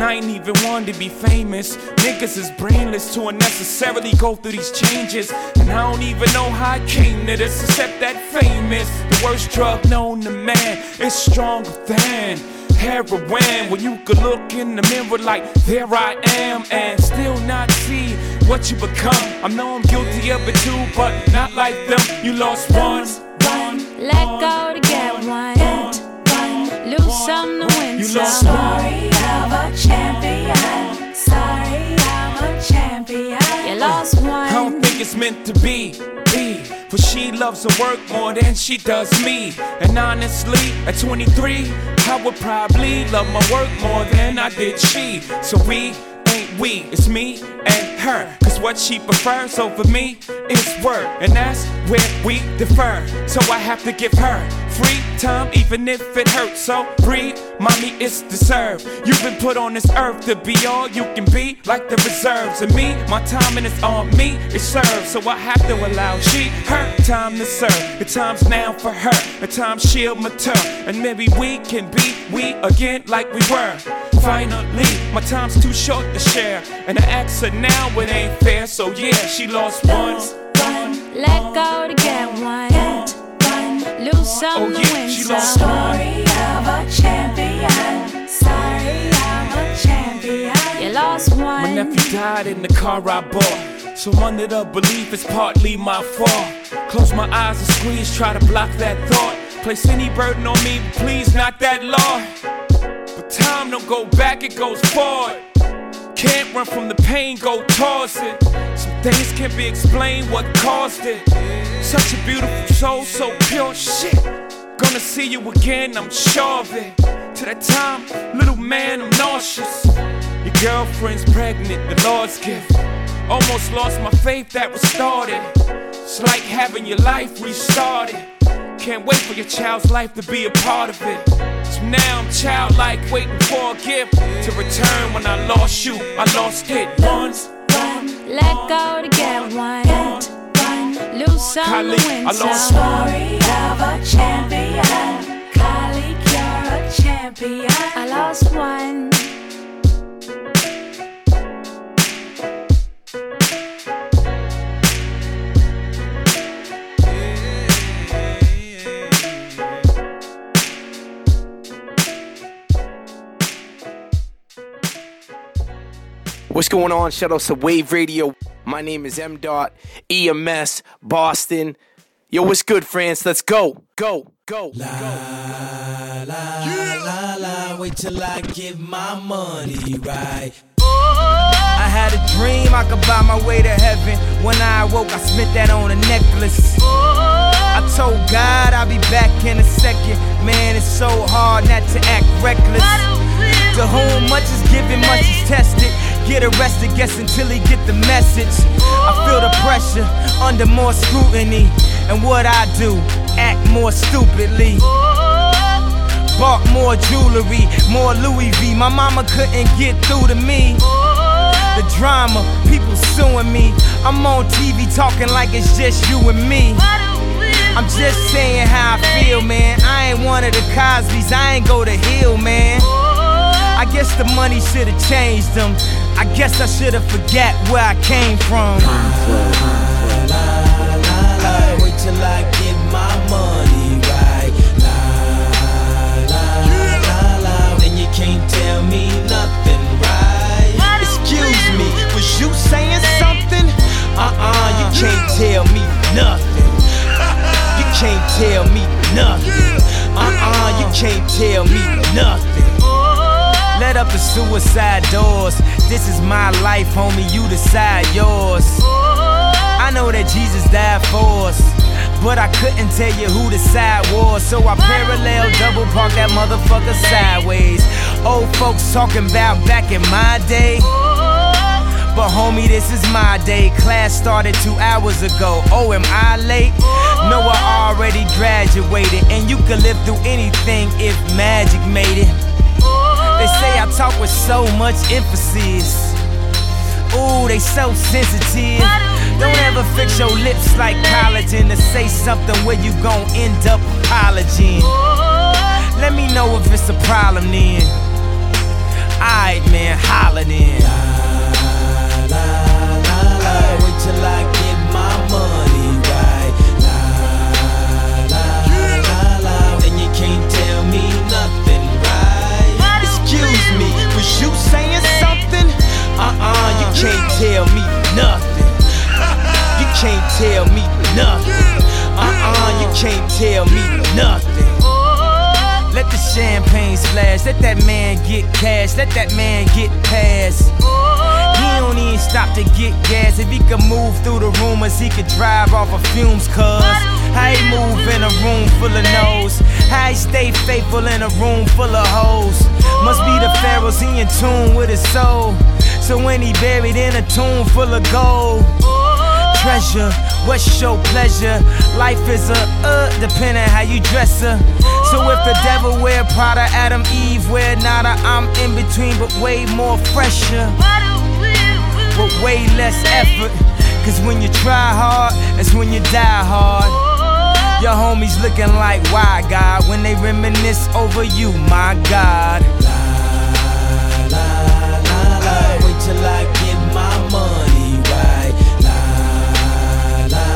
And I ain't even one to be famous. Niggas is brainless to unnecessarily go through these changes. And I don't even know how I came to this, except that famous. The worst drug known to man is stronger than heroin. When you could look in the mirror like, there I am, and still not see what you become. I know I'm guilty of it too, but not like them. You lost one. Let go to get one. one, Lose some to win You lost one. Of a champion. Sorry, I'm a champion. You lost one. I don't think it's meant to be. Be. For she loves her work more than she does me. And honestly, at 23, I would probably love my work more than I did she. So we we, it's me and her. Cause what she prefers over me is work. And that's where we defer. So I have to give her free time, even if it hurts. So breathe, mommy, it's deserved. You've been put on this earth to be all you can be, like the reserves. And me, my time and it's on me, it serves. So I have to allow she, her time to serve. The time's now for her, the time she'll mature. And maybe we can be we again like we were. Finally, my time's too short to share. And I ask her now, it ain't fair. So yeah, she lost once. Let go to get one. Lose some Oh, to yeah, win she some. lost Story of a champion. Sorry, I'm a champion. You lost one. My nephew died in the car I bought. So under the belief it's partly my fault. Close my eyes and squeeze, try to block that thought. Place any burden on me, please not that law. Time don't go back, it goes forward. Can't run from the pain, go toss it. Some things can't be explained what caused it. Such a beautiful soul, so pure shit. Gonna see you again, I'm sure of it. To that time, little man, I'm nauseous. Your girlfriend's pregnant, the Lord's gift. Almost lost my faith that was started. It's like having your life restarted. Can't wait for your child's life to be a part of it. So now I'm childlike, waiting for a gift to return when I lost you. I lost it once. Let go to get one. Lose some Kylie, to win I lost Story of a champion. Kylie, you're a champion. I lost one. What's going on? Shout out to Wave Radio. My name is M. Dot EMS Boston. Yo, what's good, France? Let's go, go, go. La la la, wait till I get my money right. I had a dream I could buy my way to heaven. When I awoke, I spent that on a necklace. I told God I'll be back in a second. Man, it's so hard not to act reckless. To whom much is given, much is tested. Get arrested, guess until he get the message. I feel the pressure under more scrutiny. And what I do, act more stupidly. Bought more jewelry, more Louis V. My mama couldn't get through to me. The drama, people suing me. I'm on TV talking like it's just you and me. I'm just saying how I feel, man. I ain't one of the Cosby's, I ain't go to Hill, man. I guess the money should've changed them. I guess I should've forgot where I came from. Wait till I get my money right. La la la la. Then you can't tell me nothing, right? Excuse me, was you saying something? Uh-uh, you can't tell me nothing. You can't tell me nothing. Uh-uh, you can't tell me nothing. Let up the suicide doors. This is my life, homie. You decide yours. I know that Jesus died for us. But I couldn't tell you who the side was. So I parallel double park that motherfucker sideways. Old folks talking about back in my day. But homie, this is my day. Class started two hours ago. Oh, am I late? No, I already graduated. And you could live through anything if magic made it. Say I talk with so much emphasis. Ooh, they so sensitive. Don't ever fix your lips like collagen to say something where you gon' end up apologizing. Let me know if it's a problem then. Alright, man, holla then. Wait till I get my money me, was you saying something? Uh-uh, you can't tell me nothing. You can't tell me nothing. Uh-uh, you can't tell me nothing. Let the champagne splash, let that man get cash, let that man get past. He don't even stop to get gas. If he could move through the rumors, he could drive off of fumes, cuz. How he move in a room full of no's. How he stay faithful in a room full of hoes. Must be the pharaohs, he in tune with his soul. So when he buried in a tomb full of gold. Treasure, what's your pleasure? Life is a uh, depending how you dress her. So if the devil wear Prada, Adam, Eve wear nada, I'm in between, but way more fresher. But way less effort. Cause when you try hard, it's when you die hard. Your homies looking like, why God? When they reminisce over you, my God. La la la la. Wait till I get my money right. La la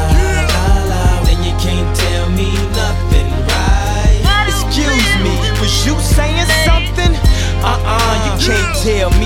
la la. Then you can't tell me nothing, right? Excuse me, was you saying something? Uh-uh, you can't tell me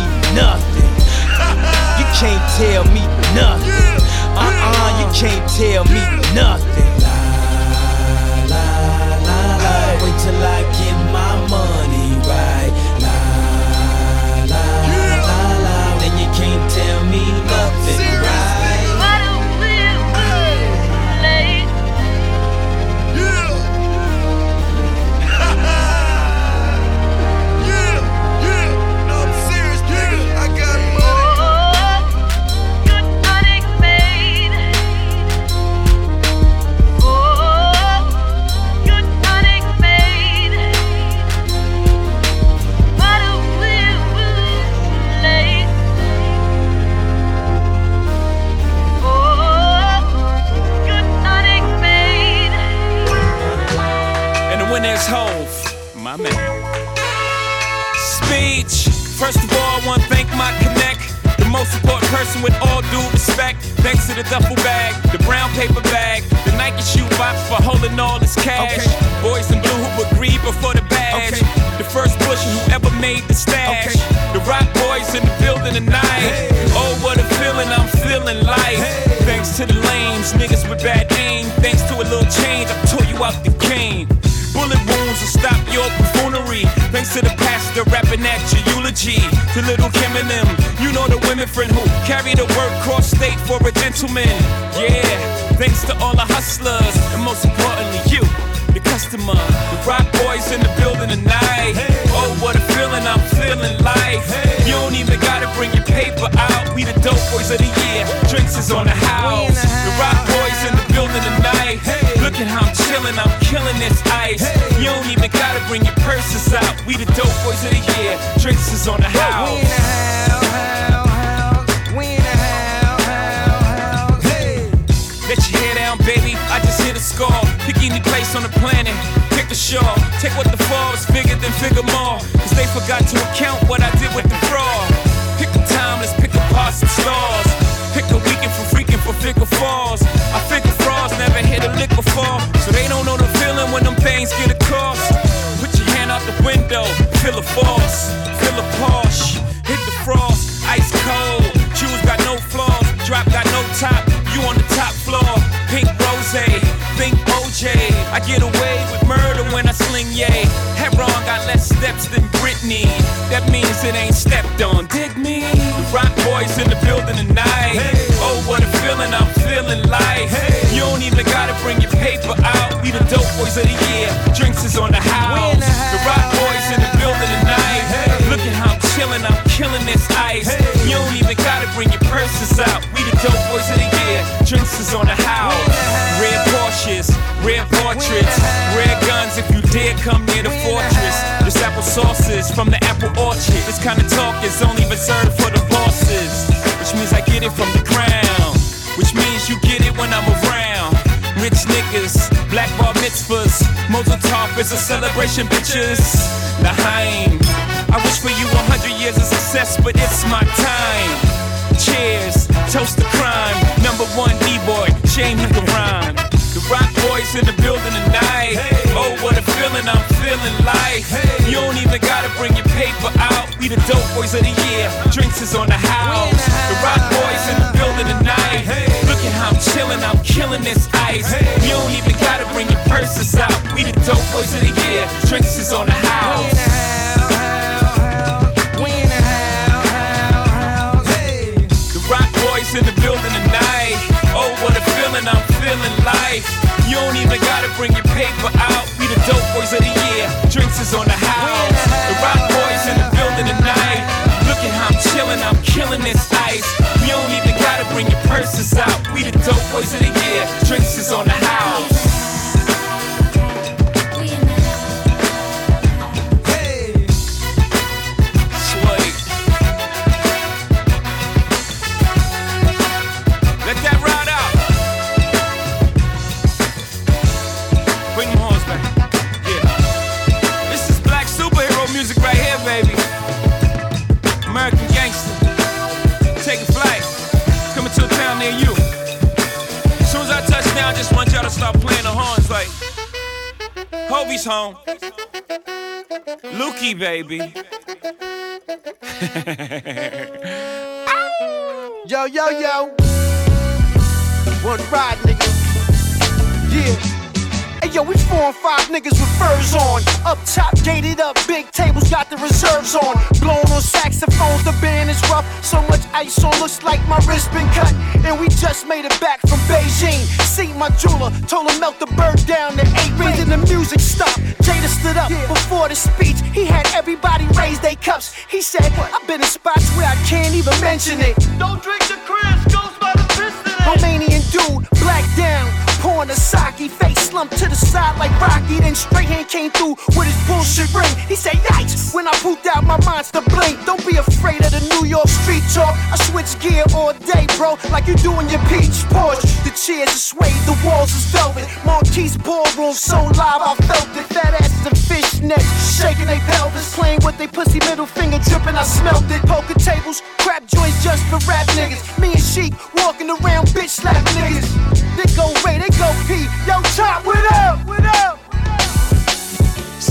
Is on the house. The Roc boys in the building tonight. Look at how I'm chilling, I'm killing this ice. You don't even gotta bring your purses out. We the dope boys of the year. Drinks is on the house. Let your hair down, baby. I just hit a score. Pick any place on the planet. Pick a shore. Take what the fall is bigger than figure more. Cause they forgot to account what I did with the fraud. Pick a time, let's pick apart some stars. Pick a weekend for freaking for figure falls. I figure frauds never hit a lick before. So they don't know the feeling when them things get across. Put your hand out the window, feel a force, feel a Porsche, hit the frost, ice cold. Shoes got no flaws, drop got no top. You on the top floor, pink rose, think OJ. I get away with murder when I sling yay. Heroin got less steps than Britney. That means it ain't stepped on. Dig me. The Roc boys in the building tonight. Oh, what a feeling I'm feeling like. You don't even gotta bring your paper out. We the dope boys of the year. Drinks is on the house. The Roc boys in the building tonight. Look at how I'm I'm killing this ice. You don't even gotta bring your purses out. We the dope boys of the year. Drinks is on the house. Red Porsches, red portraits, red guns. If you dare come near the fortress, this apple sauces from the apple orchard. This kind of talk is only reserved for the bosses, which means I get it from the crown. Which means you get it when I'm around. Rich niggas, black bar mitzvahs. Mazel Tov is a celebration, bitches. I wish for you a hundred years of success, but it's my time. Cheers, toast to crime. Number one D-boy, shame he can rhyme. The Roc boys in the building tonight. Oh, what a feeling I'm feeling like. You don't even gotta bring your paper out. We the dope boys of the year. Drinks is on the house. The Roc boys in the building tonight. Look at how I'm chilling, I'm killing this ice. You don't even gotta bring your purses out. We the dope boys of the year. Drinks is on the house. Feeling I'm feeling like. You don't even gotta bring your paper out. We the dope boys of the year. Drinks is on the house. The Roc boys in the building tonight. Look at how I'm chilling, I'm killing this ice. You don't even gotta bring your purses out. We the dope boys of the year. Drinks is on the house. Home. Lukey, baby. Yo, yo, yo. One ride, nigga. Yeah. Hey, yo, we four and five niggas with furs on. Up top, gated up, big tables got the reserves on. Blown on saxophones, the band is rough. So much ice on, looks like my wrist been cut. And we just made it back from Beijing. See my jeweler, told him melt the bird down to eight rings and the music stopped. Jada stood up before the speech. He had everybody raise their cups. He said, I've been in spots where I can't even mention it. Don't drink the like rock then straight hand came through with his bullshit ring. He said, Yikes! When I pooped out, my mind's to blink. Don't be afraid of the New York street talk. I switch gear all day, bro, like you do in your peach porch. The chairs are suede, the walls is velvet. Marquise ballroom, so live, I felt it. Fat asses and fishnets, shaking their pelvis, playing with their pussy middle finger dripping. I smelled it. Poker tables, crap joints just for rap niggas. Me and Sheik walking around, bitch slap niggas. They go Ray, they go P. Yo, chop, what up? What up?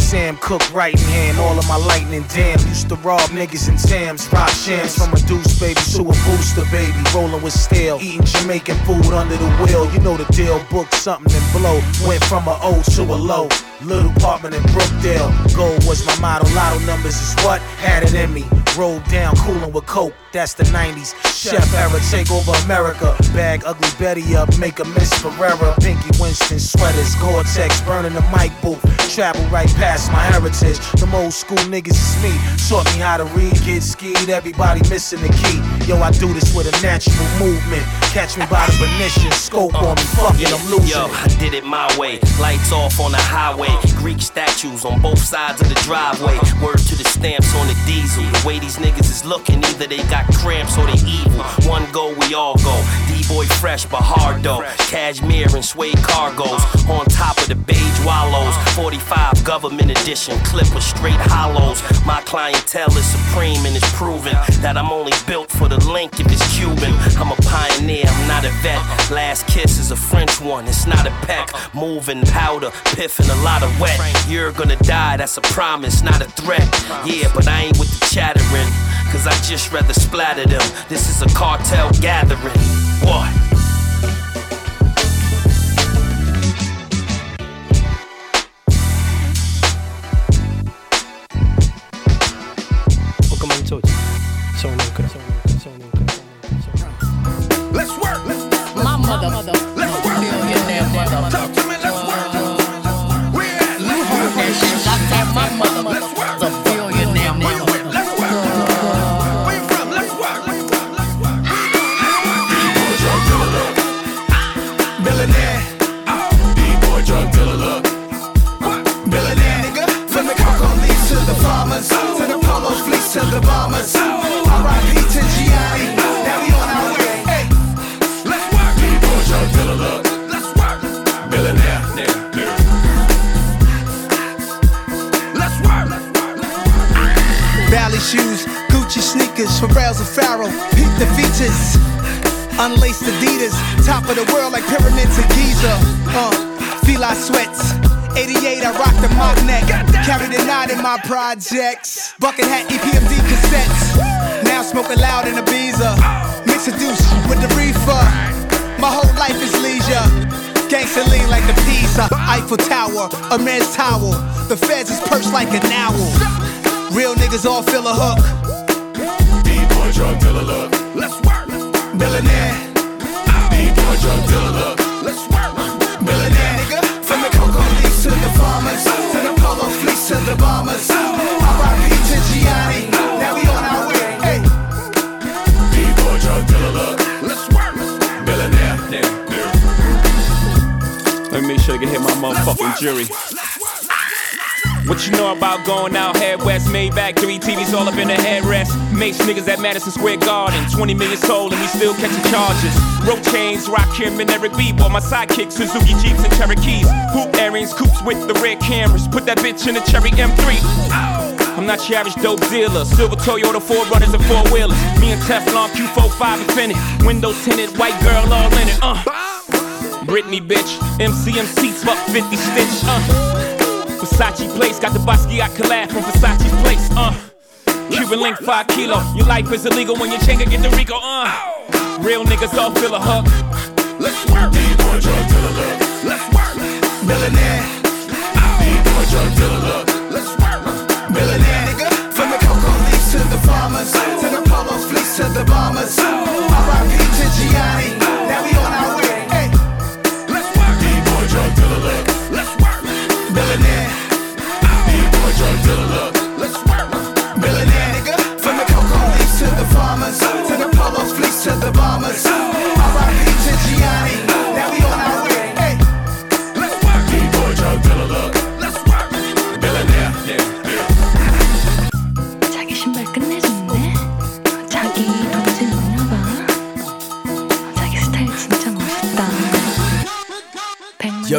Sam Cook right hand, all of my lightning damn. Used to rob niggas in Sam's, rock shams from a deuce baby to a booster baby. Rolling with stale, eating Jamaican food under the wheel. You know the deal, book something and blow. Went from a O to a low. Little apartment in Brookdale. Gold was my motto, lotto numbers is what had it in me. Roll down, coolin' with coke, that's the 90s. Chef era, take over America. Bag ugly Betty up, make a Miss Ferrera. Pinky Winston sweaters, Gore-Tex, burning the mic booth. Travel right past my heritage. Them old school niggas is me. Taught me how to read, get skied, everybody missing the key. Yo, I do this with a natural movement. Catch me by the Venetian, scope on me, fuck it, I'm losing. Yo, I did it my way. Lights off on the highway. Greek statues on both sides of the driveway. Word to the stamps on the diesel. The way these niggas is looking, either they got cramps or they evil. One go, we all go. D-boy fresh but hard though. Cashmere and suede cargos. On top of the beige wallows. 45 government edition. Clip with straight hollows. My clientele is supreme and it's proven that I'm only built for the link if it's Cuban. I'm a pioneer, I'm not a vet. Last kiss is a French one, it's not a peck. Moving powder, piffing a lot of wet. You're gonna die, that's a promise, not a threat. Yeah, but I ain't with the chattering, cause I just rather splatter them. This is a cartel gathering. What? A man's towel. The feds is perched like an owl. Real niggas all feel a hook. B-boy drug dealer look. Let's work. Billionaire. B-boy drug dealer look. Let's work. Billionaire. Nigga. From the cocoa leaves to the farmers. To the polo fleece to the bombers. R.I.P. to Gianni. Now we on our way. Hey. B-boy drug dealer look. Make sure I can hit my motherfucking jury. What you know about going out head west? Maybach, three TVs all up in the headrest. Mace niggas at Madison Square Garden. 20 million sold and we still catching charges. Rope chains, Rakim and Eric B. Bought my sidekick, Suzuki Jeeps and Cherokees. Hoop earrings, coops with the red cameras. Put that bitch in a Cherry M3. I'm not your average dope dealer. Silver Toyota, four runners and four wheelers. Me and Teflon, Q45 Infiniti. Windows tinted, white girl all in it. Uh. Britney, bitch. MCM seats, fuck 50 stitch. Uh. Versace place, got the Basquiat collab from Versace's place. Uh. Cuban link, five kilo. Your life is illegal when you change get the RICO. Uh. Real niggas all feel a hook. Let's work. B-boy drug dealer. Let's work. Billionaire. B-boy drug dealer look. Let's work. Billionaire. Nigga. From the cocoa leaves to the farmers. To the polo fleece to the bombers. R.I.P. to Gianni.